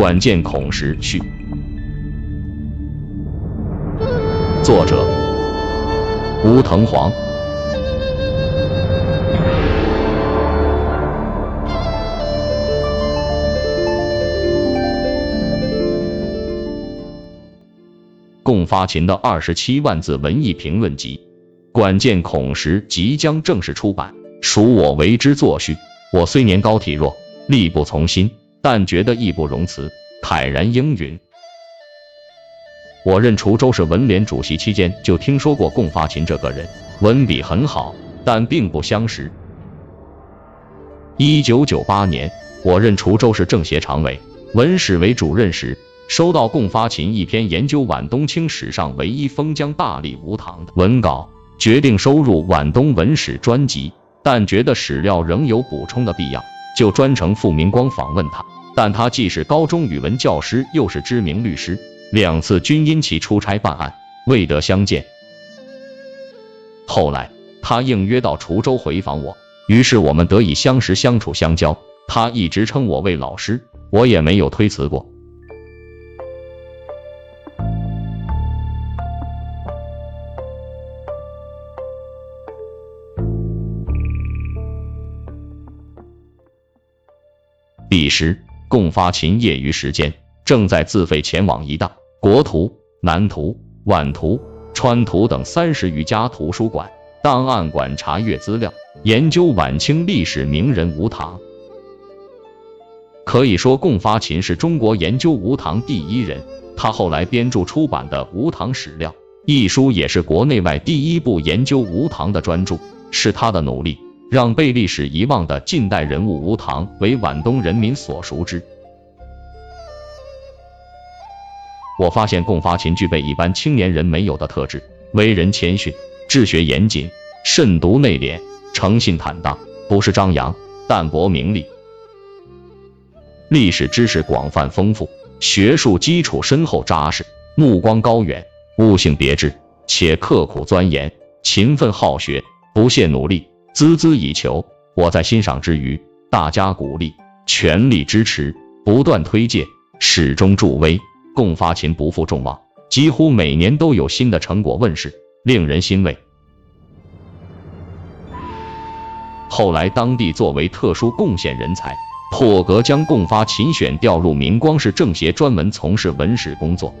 管见孔时序。作者：吴腾黄。共发勤的二十七万字文艺评论集《管见孔时》即将正式出版，属我为之作序。我虽年高体弱，力不从心，但觉得义不容辞，坦然应允。我任滁州市文联主席期间，就听说过共发勤这个人，文笔很好，但并不相识。一九九八年，我任滁州市政协常委、文史委主任时，收到共发勤一篇研究皖东清史上唯一封疆大吏吴唐的文稿，决定收入皖东文史专辑。但觉得史料仍有补充的必要，就专程赴明光访问他。但他既是高中语文教师，又是知名律师，两次均因其出差办案未得相见。后来他应约到滁州回访我，于是我们得以相识、相处、相交。他一直称我为老师，我也没有推辞过。时，共发勤业余时间正在自费前往一大国图、南图、皖图、川图等三十余家图书馆、档案馆查阅资料，研究晚清历史名人吴唐。可以说，共发勤是中国研究吴唐第一人。他后来编著出版的《吴唐史料》一书，也是国内外第一部研究吴唐的专著，是他的努力。让被历史遗忘的近代人物吴唐为皖东人民所熟知。我发现共发勤具备一般青年人没有的特质：为人谦逊，治学严谨，慎独内敛，诚信坦荡，不是张扬，淡泊名利。历史知识广泛丰富，学术基础深厚扎实，目光高远，悟性别致，且刻苦钻研，勤奋好学，不懈努力。孜孜以求，我在欣赏之余，大家鼓励，全力支持，不断推介，始终助威。共发勤不负众望，几乎每年都有新的成果问世，令人欣慰。后来，当地作为特殊贡献人才，破格将共发勤选调入明光市政协，专门从事文史工作。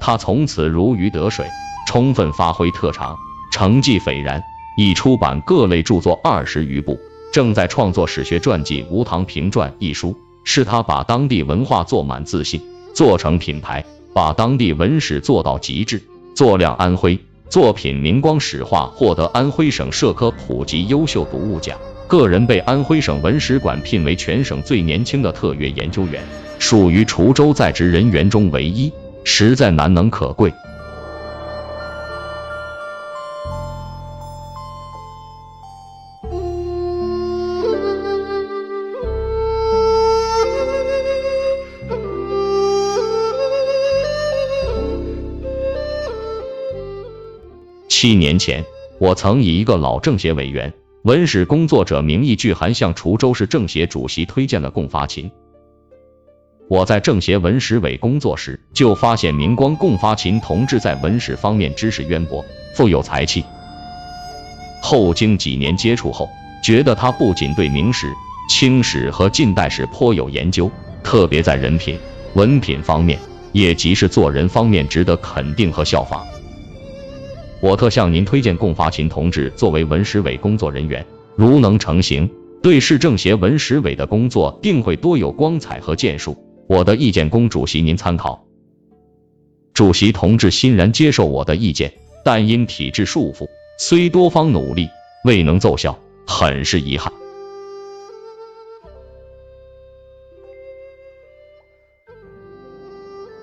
他从此如鱼得水，充分发挥特长，成绩斐然。已出版各类著作二十余部，正在创作史学传记《吴唐平传》一书，是他把当地文化做满自信，做成品牌，把当地文史做到极致，做亮安徽。作品《明光史话》获得安徽省社科普及优秀读物奖，个人被安徽省文史馆聘为全省最年轻的特约研究员，属于滁州在职人员中唯一，实在难能可贵。七年前，我曾以一个老政协委员、文史工作者名义，拒函向滁州市政协主席推荐了贡发勤。我在政协文史委工作时，就发现明光贡发勤同志在文史方面知识渊博，富有才气。后经几年接触后，觉得他不仅对明史、清史和近代史颇有研究，特别在人品、文品方面，也即是做人方面，值得肯定和效仿。我特向您推荐共发勤同志作为文史委工作人员，如能成行，对市政协文史委的工作定会多有光彩和建树。我的意见供主席您参考。主席同志欣然接受我的意见，但因体制束缚，虽多方努力未能奏效，很是遗憾。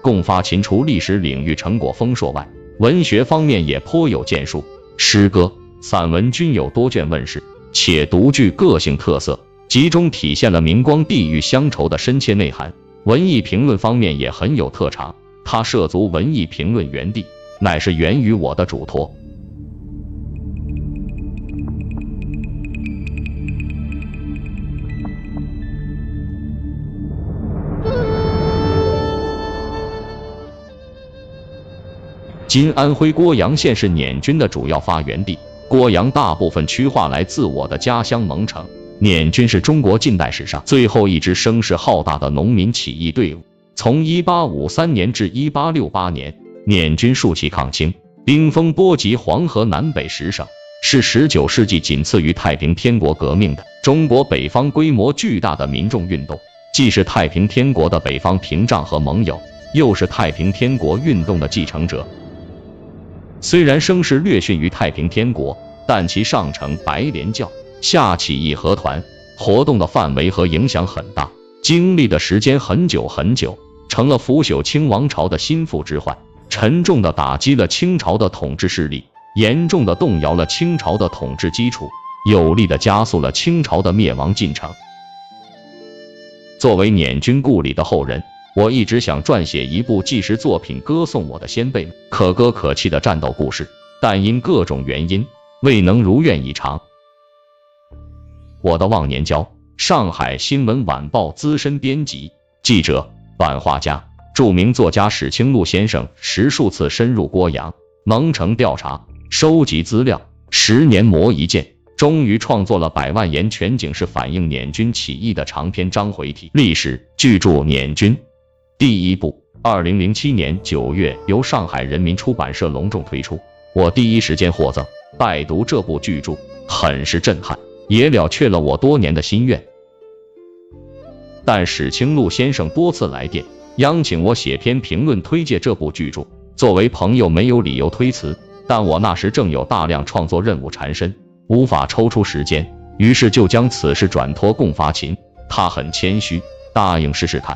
共发勤除历史领域成果丰硕外，文学方面也颇有建树，诗歌、散文均有多卷问世，且独具个性特色，集中体现了明光地域乡愁的深切内涵。文艺评论方面也很有特长，他涉足文艺评论园地，乃是源于我的嘱托。今安徽涡阳县是捻军的主要发源地，涡阳大部分区划来自我的家乡蒙城。捻军是中国近代史上最后一支声势浩大的农民起义队伍。从一八五三年至一八六八年，捻军竖旗抗清，兵锋波及黄河南北十省，是十九世纪仅次于太平天国革命的中国北方规模巨大的民众运动，既是太平天国的北方屏障和盟友，又是太平天国运动的继承者。虽然声势略逊于太平天国，但其上承白莲教，下起义和团，活动的范围和影响很大，经历的时间很久很久。成了腐朽清王朝的心腹之患，沉重的打击了清朝的统治势力，严重的动摇了清朝的统治基础，有力的加速了清朝的灭亡进程。作为捻军故里的后人，我一直想撰写一部纪实作品，歌颂我的先辈们可歌可泣的战斗故事，但因各种原因未能如愿以偿。我的忘年交，上海新闻晚报资深编辑、记者。版画家、著名作家史清禄先生十数次深入郭阳、蒙城调查、收集资料，十年磨一剑，终于创作了百万言全景式反映捻军起义的长篇章回体历史巨著《捻军》。第一部，二零零七年九月由上海人民出版社隆重推出，我第一时间获赠，拜读这部巨著，很是震撼，也了却了我多年的心愿。但史清禄先生多次来电央请我写篇评论推介这部巨著，作为朋友没有理由推辞，但我那时正有大量创作任务缠身，无法抽出时间，于是就将此事转托共发琴，他很谦虚，答应试试看，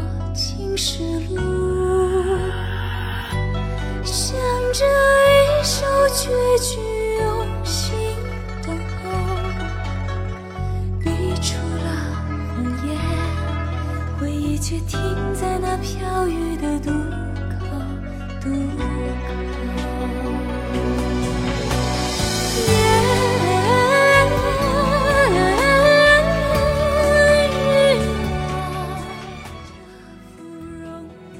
是路像这一首绝句用心等候你出了红颜回忆却停在那飘雨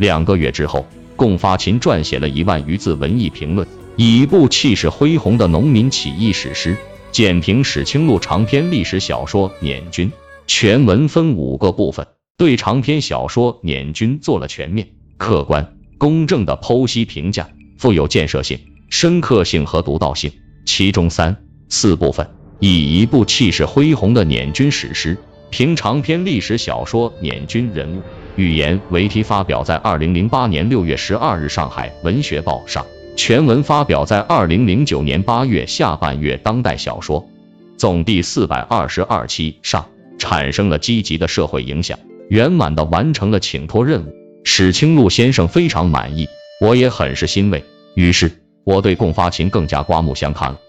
两个月之后，贡发勤撰写了一万余字文艺评论，以一部气势恢宏的农民起义史诗，简评史清录长篇历史小说《捻军》。全文分五个部分，对长篇小说《捻军》做了全面、客观、公正的剖析评价，富有建设性、深刻性和独到性。其中三四部分以一部气势恢宏的捻军史诗，评长篇历史小说《捻军》人物。语言为题发表在二零零八年六月十二日上海文学报上，全文发表在二零零九年八月下半月当代小说，总第四百二十二期上，产生了积极的社会影响，圆满的完成了请托任务。史清禄先生非常满意，我也很是欣慰，于是我对贡发琴更加刮目相看了。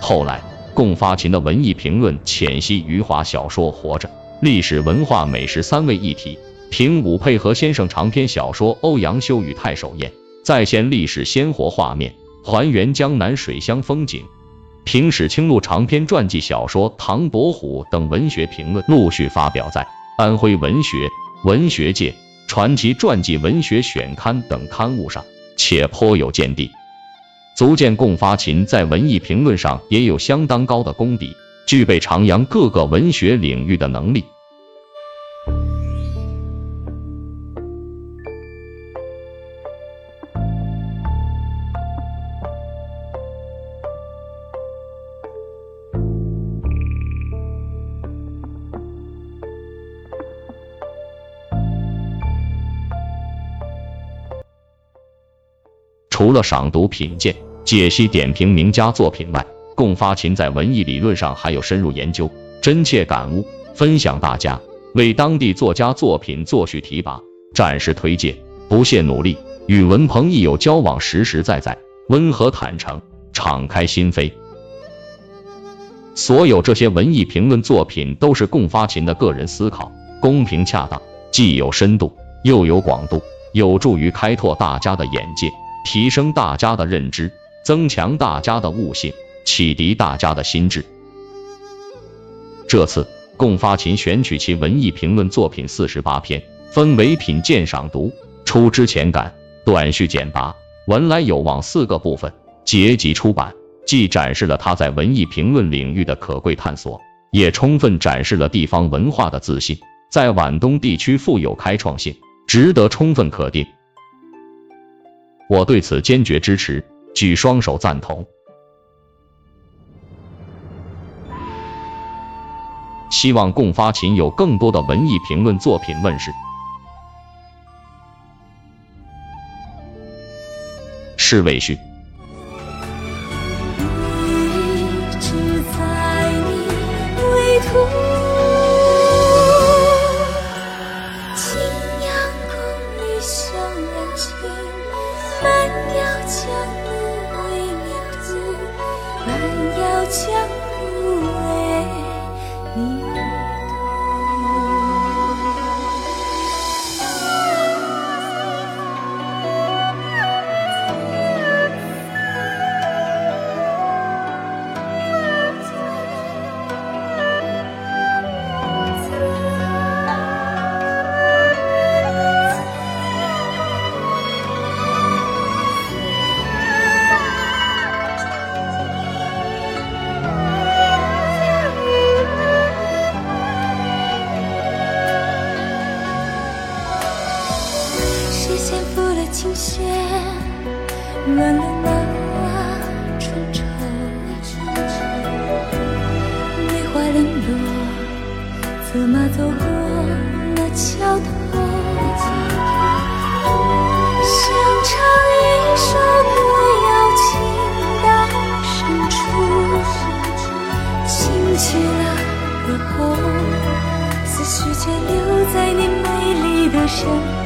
后来。共发勤的文艺评论浅析余华小说《活着》，历史文化美食三位一体，评武佩和先生长篇小说《欧阳修与太守宴》，再现历史鲜活画面，还原江南水乡风景。评史清录长篇传记小说《唐伯虎》等文学评论陆续发表在《安徽文学》《文学界》《传奇传记文学选刊》等刊物上，且颇有见地。足见贡发琴在文艺评论上也有相当高的功底，具备徜徉各个文学领域的能力。除了赏读品鉴。解析点评名家作品外，贡发勤在文艺理论上还有深入研究、真切感悟，分享大家。为当地作家作品作序提拔、展示推介，不懈努力，与文鹏益友交往实实在在，温和坦诚，敞开心扉。所有这些文艺评论作品都是贡发勤的个人思考，公平恰当，既有深度又有广度，有助于开拓大家的眼界，提升大家的认知，增强大家的悟性，启迪大家的心智。这次共发琴选取其文艺评论作品四十八篇，分为品鉴、赏读、出之前感、短叙简拔、文来有望四个部分，结集出版。既展示了他在文艺评论领域的可贵探索，也充分展示了地方文化的自信，在皖东地区富有开创性，值得充分肯定。我对此坚决支持，举双手赞同。希望共发琴有更多的文艺评论作品问世。是魏序。暖了那春愁，梅花零落，策马走过那桥头，想唱一首歌谣情到深处，情去了歌喉，思绪却留在你美丽的身。